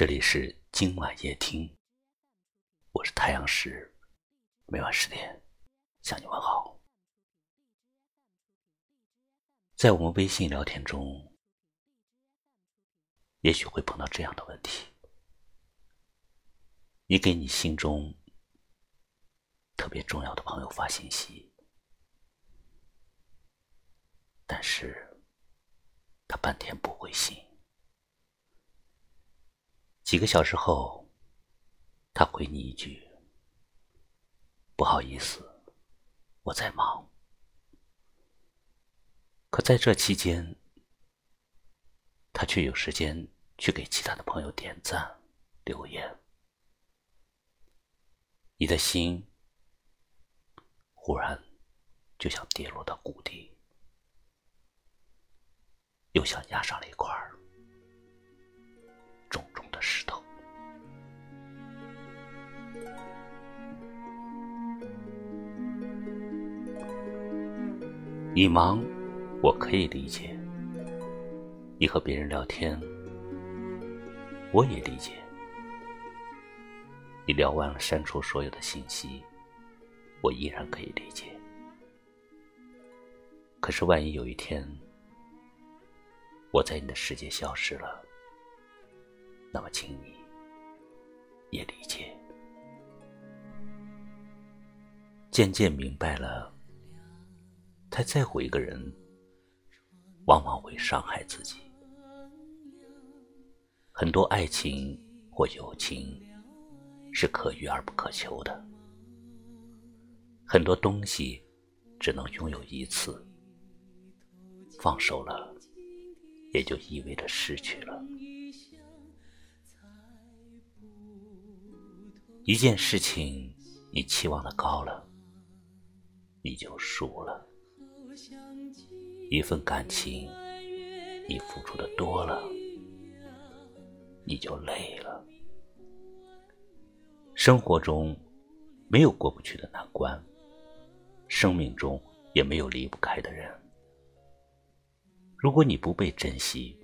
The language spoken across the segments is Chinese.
这里是今晚夜听，我是太阳石，每晚十点向你问好。在我们微信聊天中，也许会碰到这样的问题：你给你心中特别重要的朋友发信息，但是他半天不回信。几个小时后，他回你一句：“不好意思，我在忙。”可在这期间，他却有时间去给其他的朋友点赞、留言。你的心忽然就像跌落到谷底，又像压上了一块儿你忙。我可以理解，你和别人聊天，我也理解。你聊完了删除所有的信息，我依然可以理解。可是万一有一天，我在你的世界消失了，那么请你也理解。渐渐明白了，太在乎一个人。往往会伤害自己。很多爱情或友情是可遇而不可求的，很多东西只能拥有一次，放手了，也就意味着失去了。一件事情你期望的高了，你就输了。一份感情，你付出的多了，你就累了。生活中没有过不去的难关，生命中也没有离不开的人。如果你不被珍惜，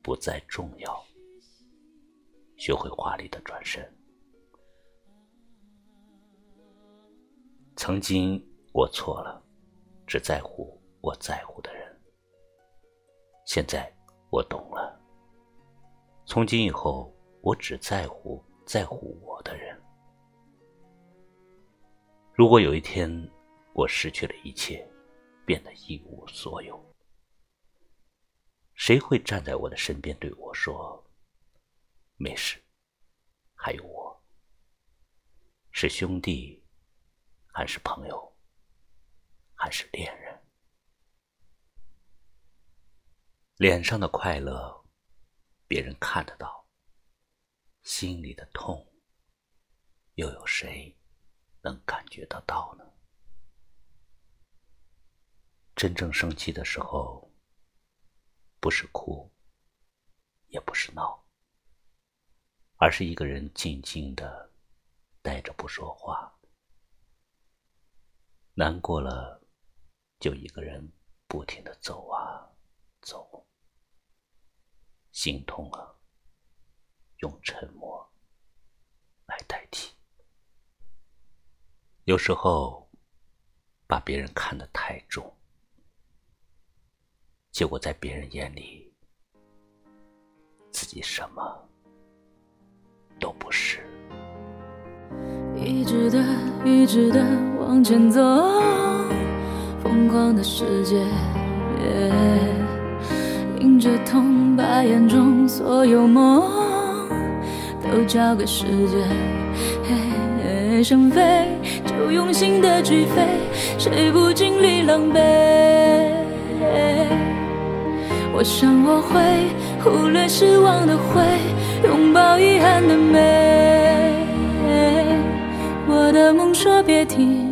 不再重要，学会华丽的转身。曾经我错了，只在乎。我在乎的人，现在我懂了。从今以后，我只在乎在乎我的人。如果有一天我失去了一切，变得一无所有，谁会站在我的身边对我说：“没事，还有我。”是兄弟，还是朋友，还是恋人？脸上的快乐，别人看得到；心里的痛，又有谁能感觉得到呢？真正生气的时候，不是哭，也不是闹，而是一个人静静的待着不说话。难过了，就一个人不停的走啊走。心痛啊，用沉默来代替。有时候，把别人看得太重，结果在别人眼里，自己什么都不是。一直的，一直的往前走，疯狂的世界。迎着痛，把眼中所有梦都交给时间。想飞就用心的去飞，谁不经历狼狈？我想我会忽略失望的灰，拥抱遗憾的美。我的梦说别停。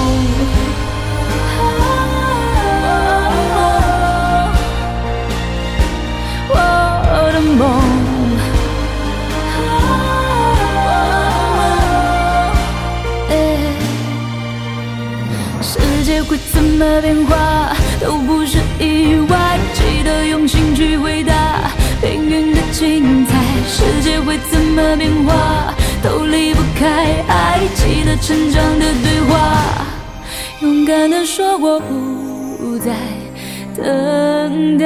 都不是意外，记得用心去回答命运的精彩。世界会怎么变化都离不开爱，记得成长的对话，勇敢的说我不再等待。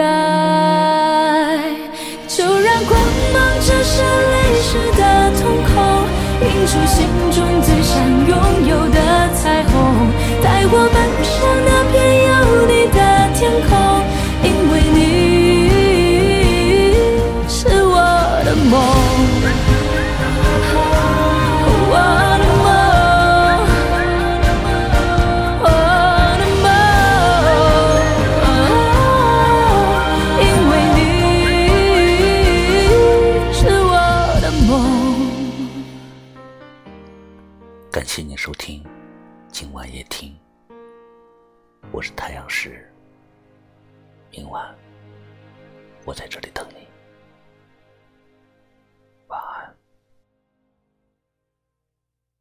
就让光芒折射泪湿的瞳孔，映出心中最想拥有的今晚夜听，我是太阳石，明晚我在这里等你。